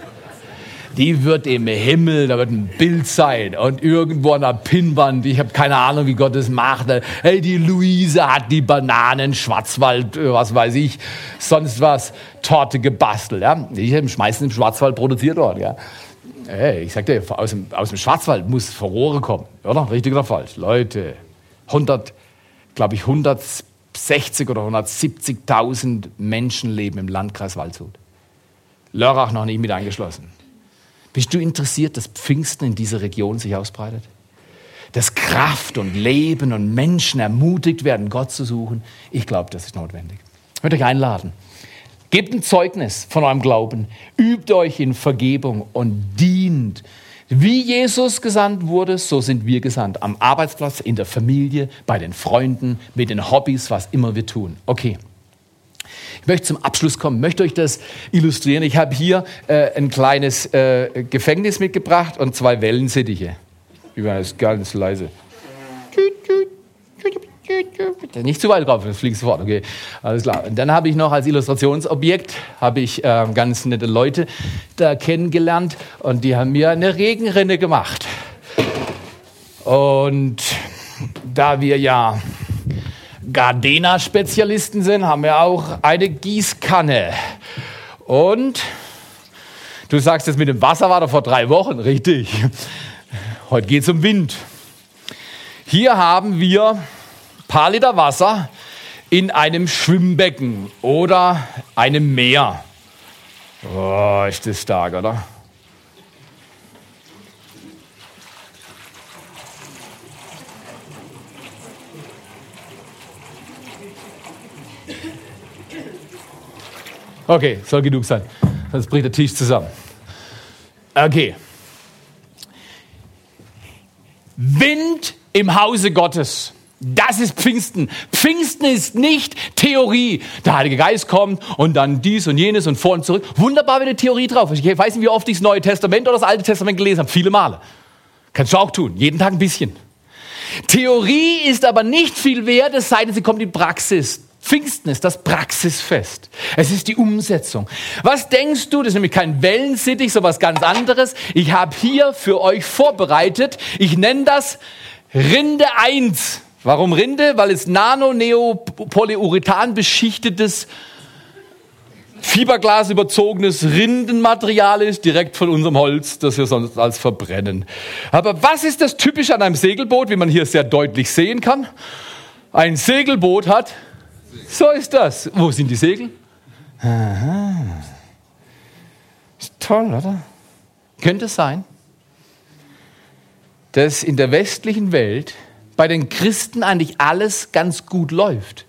Die wird im Himmel, da wird ein Bild sein und irgendwo an der Pinnwand, ich habe keine Ahnung, wie Gott das macht. Hey, die Luise hat die Bananen, Schwarzwald, äh, was weiß ich, sonst was, Torte gebastelt. Ja? Ich habe meistens im Schwarzwald produziert worden. Ja? Hey, ich sag dir, aus dem, aus dem Schwarzwald muss Furore kommen, oder? Richtig oder falsch? Leute, 100, glaube ich, 160 oder 170.000 Menschen leben im Landkreis Waldshut. Lörrach noch nicht mit eingeschlossen. Bist du interessiert, dass Pfingsten in dieser Region sich ausbreitet? Dass Kraft und Leben und Menschen ermutigt werden, Gott zu suchen? Ich glaube, das ist notwendig. Ich möchte euch einladen. Gebt ein Zeugnis von eurem Glauben. Übt euch in Vergebung und dient. Wie Jesus gesandt wurde, so sind wir gesandt. Am Arbeitsplatz, in der Familie, bei den Freunden, mit den Hobbys, was immer wir tun. Okay. Ich möchte zum Abschluss kommen, möchte euch das illustrieren. Ich habe hier äh, ein kleines äh, Gefängnis mitgebracht und zwei Wellensittiche. Übrigens ganz leise. Nicht zu weit drauf, das fliegt sofort. Okay, alles klar. Und dann habe ich noch als Illustrationsobjekt habe ich äh, ganz nette Leute da kennengelernt und die haben mir eine Regenrinne gemacht. Und da wir ja Gardena-Spezialisten sind, haben wir auch eine Gießkanne. Und du sagst jetzt mit dem Wasser war doch vor drei Wochen, richtig. Heute geht es um Wind. Hier haben wir ein paar Liter Wasser in einem Schwimmbecken oder einem Meer. Oh, ist das stark, oder? Okay, soll genug sein. Sonst bricht der Tisch zusammen. Okay. Wind im Hause Gottes. Das ist Pfingsten. Pfingsten ist nicht Theorie. Der Heilige Geist kommt und dann dies und jenes und vor und zurück. Wunderbar wenn eine Theorie drauf. Ich weiß nicht, wie oft ich das Neue Testament oder das Alte Testament gelesen habe. Viele Male. Kannst du auch tun. Jeden Tag ein bisschen. Theorie ist aber nicht viel wert, es sei denn, sie kommt in Praxis. Pfingsten ist das Praxisfest. Es ist die Umsetzung. Was denkst du? Das ist nämlich kein Wellensittich, so was ganz anderes. Ich habe hier für euch vorbereitet. Ich nenne das Rinde 1. Warum Rinde? Weil es nano-neopolyurethan beschichtetes Fiberglas überzogenes Rindenmaterial ist, direkt von unserem Holz, das wir sonst als verbrennen. Aber was ist das Typische an einem Segelboot, wie man hier sehr deutlich sehen kann? Ein Segelboot hat so ist das. Wo sind die Segel? Aha. Ist toll, oder? Könnte es sein, dass in der westlichen Welt bei den Christen eigentlich alles ganz gut läuft.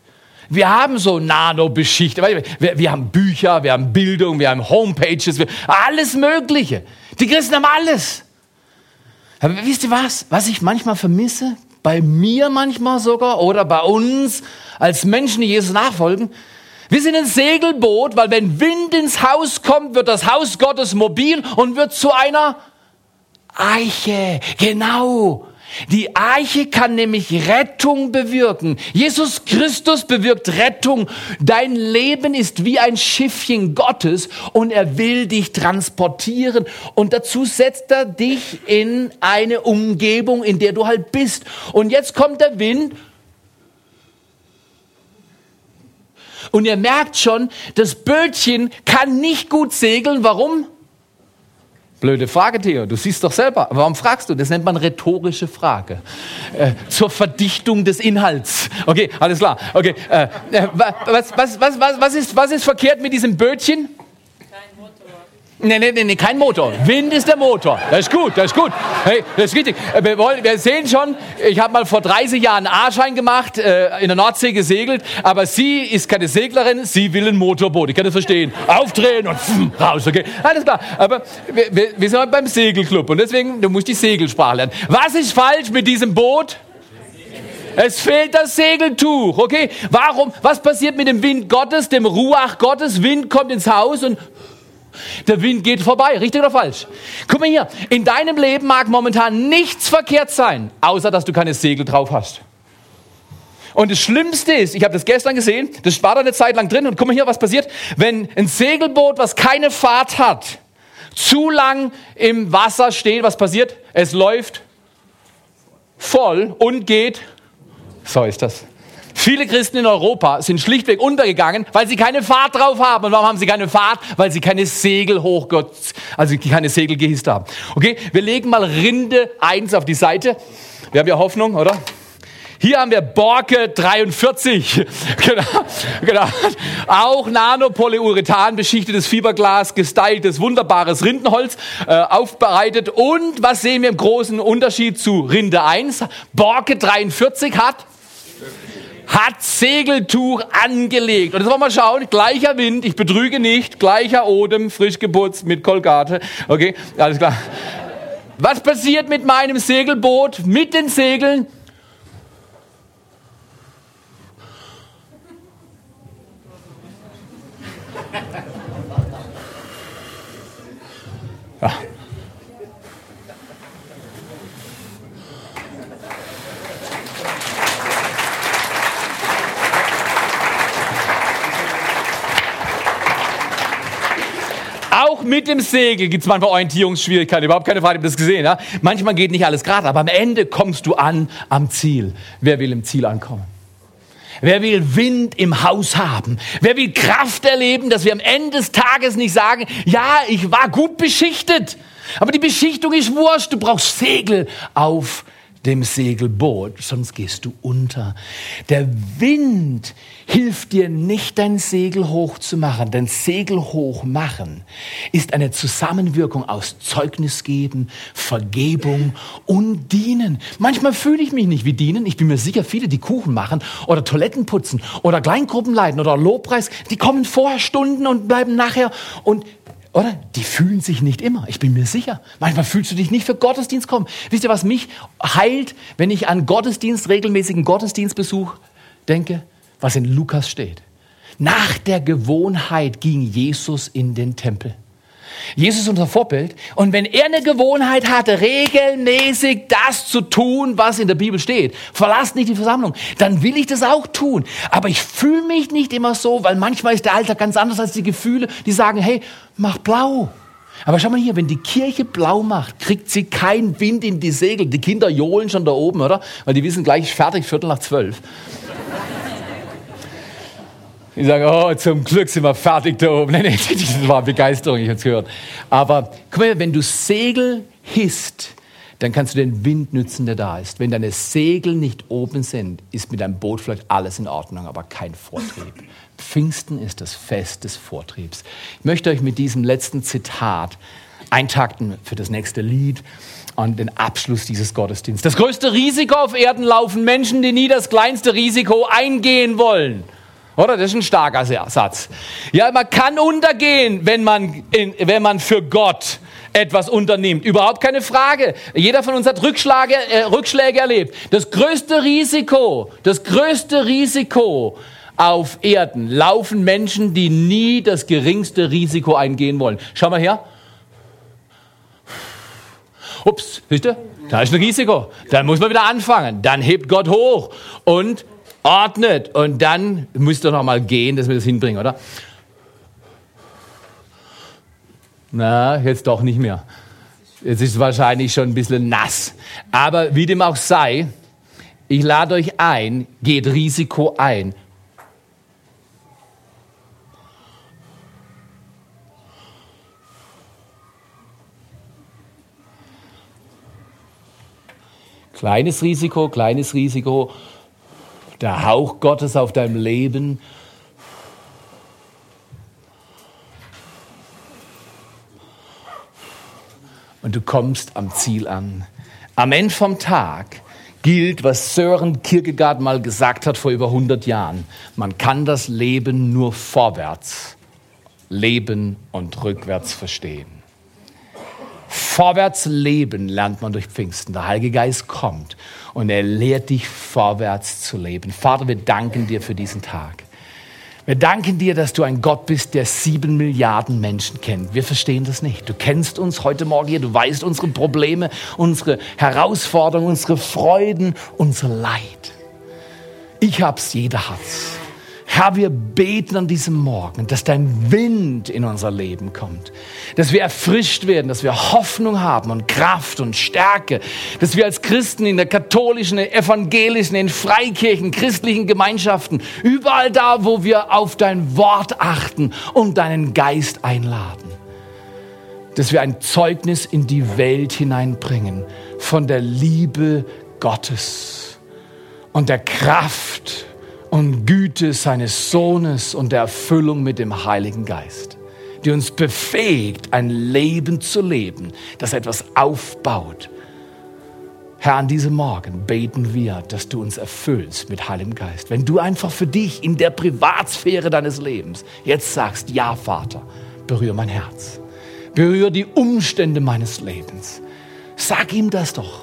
Wir haben so Nano-Beschichte. Wir, wir, haben Bücher, wir haben Bildung, wir haben Homepages, wir, alles Mögliche. Die Christen haben alles. Aber wisst ihr was? Was ich manchmal vermisse? Bei mir manchmal sogar oder bei uns als Menschen, die Jesus nachfolgen. Wir sind ein Segelboot, weil wenn Wind ins Haus kommt, wird das Haus Gottes mobil und wird zu einer Eiche. Genau. Die Eiche kann nämlich Rettung bewirken. Jesus Christus bewirkt Rettung. Dein Leben ist wie ein Schiffchen Gottes und er will dich transportieren. Und dazu setzt er dich in eine Umgebung, in der du halt bist. Und jetzt kommt der Wind Und ihr merkt schon, das Bötchen kann nicht gut segeln. Warum? Blöde Frage, Theo. Du siehst doch selber. Warum fragst du? Das nennt man rhetorische Frage. Äh, zur Verdichtung des Inhalts. Okay, alles klar. Okay, äh, äh was, was, was, was, ist, was ist verkehrt mit diesem Bötchen? Nee, nee, nee, kein Motor. Wind ist der Motor. Das ist gut, das ist gut. Hey, das ist richtig. Äh, wir, wollen, wir sehen schon, ich habe mal vor 30 Jahren A-Schein gemacht, äh, in der Nordsee gesegelt, aber sie ist keine Seglerin, sie will ein Motorboot. Ich kann das verstehen. Aufdrehen und pff, raus, okay? Alles klar. Aber wir, wir, wir sind beim Segelclub und deswegen, du musst die Segelsprache lernen. Was ist falsch mit diesem Boot? Es fehlt das Segeltuch, okay? Warum? Was passiert mit dem Wind Gottes, dem Ruach Gottes? Wind kommt ins Haus und der Wind geht vorbei, richtig oder falsch? Guck mal hier, in deinem Leben mag momentan nichts verkehrt sein, außer dass du keine Segel drauf hast. Und das Schlimmste ist, ich habe das gestern gesehen, das war da eine Zeit lang drin und guck mal hier, was passiert, wenn ein Segelboot, was keine Fahrt hat, zu lang im Wasser steht, was passiert? Es läuft voll und geht. So ist das. Viele Christen in Europa sind schlichtweg untergegangen, weil sie keine Fahrt drauf haben. Und warum haben sie keine Fahrt? Weil sie keine Segel hochgott, also keine Segel gehisst haben. Okay, wir legen mal Rinde 1 auf die Seite. Wir haben ja Hoffnung, oder? Hier haben wir Borke 43. genau, genau. Auch Nanopolyurethan beschichtetes Fiberglas, gestyltes, wunderbares Rindenholz, äh, aufbereitet. Und was sehen wir im großen Unterschied zu Rinde 1? Borke 43 hat hat Segeltuch angelegt. Und jetzt wollen wir mal schauen, gleicher Wind, ich betrüge nicht, gleicher Odem, frisch geputzt mit Kolgate. Okay, alles klar. Was passiert mit meinem Segelboot, mit den Segeln? Ja. Auch mit dem Segel gibt es manchmal Orientierungsschwierigkeiten. Überhaupt keine Frage, ich habe das gesehen. Ja? Manchmal geht nicht alles gerade, aber am Ende kommst du an am Ziel. Wer will im Ziel ankommen? Wer will Wind im Haus haben? Wer will Kraft erleben, dass wir am Ende des Tages nicht sagen, ja, ich war gut beschichtet. Aber die Beschichtung ist wurscht. Du brauchst Segel auf dem Segelboot, sonst gehst du unter. Der Wind hilft dir nicht, dein Segel hoch zu machen. Dein Segel hoch machen ist eine Zusammenwirkung aus Zeugnis geben, Vergebung und Dienen. Manchmal fühle ich mich nicht wie Dienen. Ich bin mir sicher, viele, die Kuchen machen oder Toiletten putzen oder Kleingruppen leiten oder Lobpreis, die kommen vorher Stunden und bleiben nachher und oder? Die fühlen sich nicht immer. Ich bin mir sicher. Manchmal fühlst du dich nicht für Gottesdienst kommen. Wisst ihr, was mich heilt, wenn ich an Gottesdienst, regelmäßigen Gottesdienstbesuch denke? Was in Lukas steht. Nach der Gewohnheit ging Jesus in den Tempel. Jesus ist unser Vorbild. Und wenn er eine Gewohnheit hatte, regelmäßig das zu tun, was in der Bibel steht, verlasst nicht die Versammlung, dann will ich das auch tun. Aber ich fühle mich nicht immer so, weil manchmal ist der Alltag ganz anders als die Gefühle, die sagen, hey, mach blau. Aber schau mal hier, wenn die Kirche blau macht, kriegt sie keinen Wind in die Segel. Die Kinder johlen schon da oben, oder? Weil die wissen gleich, fertig, Viertel nach zwölf. Die sagen, oh, zum Glück sind wir fertig da oben. Nee, nee, das war Begeisterung, ich habe es gehört. Aber guck mal, wenn du Segel hisst, dann kannst du den Wind nützen, der da ist. Wenn deine Segel nicht oben sind, ist mit deinem Boot vielleicht alles in Ordnung, aber kein Vortrieb. Pfingsten ist das Fest des Vortriebs. Ich möchte euch mit diesem letzten Zitat eintakten für das nächste Lied und den Abschluss dieses Gottesdienstes. Das größte Risiko auf Erden laufen Menschen, die nie das kleinste Risiko eingehen wollen. Oder? Das ist ein starker Satz. Ja, man kann untergehen, wenn man, in, wenn man für Gott etwas unternimmt. Überhaupt keine Frage. Jeder von uns hat Rückschläge, äh, Rückschläge erlebt. Das größte Risiko, das größte Risiko auf Erden laufen Menschen, die nie das geringste Risiko eingehen wollen. Schau mal her. Ups, siehst du? Da ist ein Risiko. Dann muss man wieder anfangen. Dann hebt Gott hoch und ordnet und dann müsst ihr noch mal gehen, dass wir das hinbringen, oder? Na, jetzt doch nicht mehr. Jetzt ist es wahrscheinlich schon ein bisschen nass. Aber wie dem auch sei, ich lade euch ein, geht Risiko ein. Kleines Risiko, kleines Risiko, der Hauch Gottes auf deinem Leben. Und du kommst am Ziel an. Am Ende vom Tag gilt, was Sören Kierkegaard mal gesagt hat vor über 100 Jahren. Man kann das Leben nur vorwärts leben und rückwärts verstehen. Vorwärts leben lernt man durch Pfingsten. Der Heilige Geist kommt und er lehrt dich vorwärts zu leben. Vater, wir danken dir für diesen Tag. Wir danken dir, dass du ein Gott bist, der sieben Milliarden Menschen kennt. Wir verstehen das nicht. Du kennst uns heute Morgen hier, du weißt unsere Probleme, unsere Herausforderungen, unsere Freuden, unser Leid. Ich hab's, jeder hat's. Herr, wir beten an diesem Morgen, dass dein Wind in unser Leben kommt, dass wir erfrischt werden, dass wir Hoffnung haben und Kraft und Stärke, dass wir als Christen in der katholischen, evangelischen, in Freikirchen, christlichen Gemeinschaften, überall da, wo wir auf dein Wort achten und deinen Geist einladen, dass wir ein Zeugnis in die Welt hineinbringen von der Liebe Gottes und der Kraft und Güte seines Sohnes und der Erfüllung mit dem Heiligen Geist, die uns befähigt, ein Leben zu leben, das etwas aufbaut. Herr, an diesem Morgen beten wir, dass du uns erfüllst mit Heiligem Geist. Wenn du einfach für dich in der Privatsphäre deines Lebens jetzt sagst, ja Vater, berühre mein Herz, berühre die Umstände meines Lebens. Sag ihm das doch.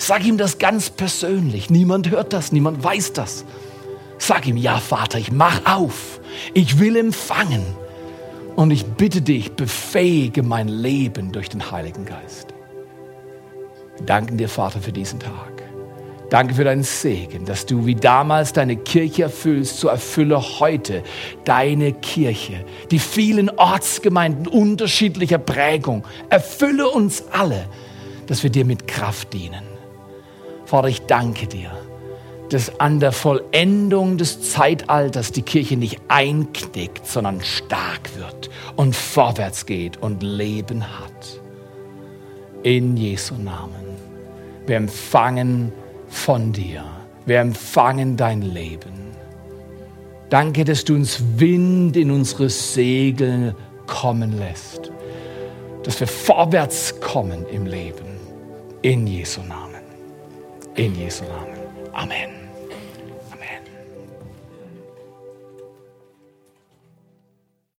Sag ihm das ganz persönlich. Niemand hört das, niemand weiß das. Sag ihm, ja Vater, ich mach auf. Ich will empfangen. Und ich bitte dich, befähige mein Leben durch den Heiligen Geist. Wir danken dir, Vater, für diesen Tag. Danke für deinen Segen, dass du wie damals deine Kirche erfüllst, so erfülle heute deine Kirche, die vielen Ortsgemeinden unterschiedlicher Prägung. Erfülle uns alle, dass wir dir mit Kraft dienen. Vater, ich danke dir dass an der Vollendung des Zeitalters die Kirche nicht einknickt, sondern stark wird und vorwärts geht und Leben hat. In Jesu Namen. Wir empfangen von dir. Wir empfangen dein Leben. Danke, dass du uns Wind in unsere Segel kommen lässt. Dass wir vorwärts kommen im Leben. In Jesu Namen. In Jesu Namen. Amen.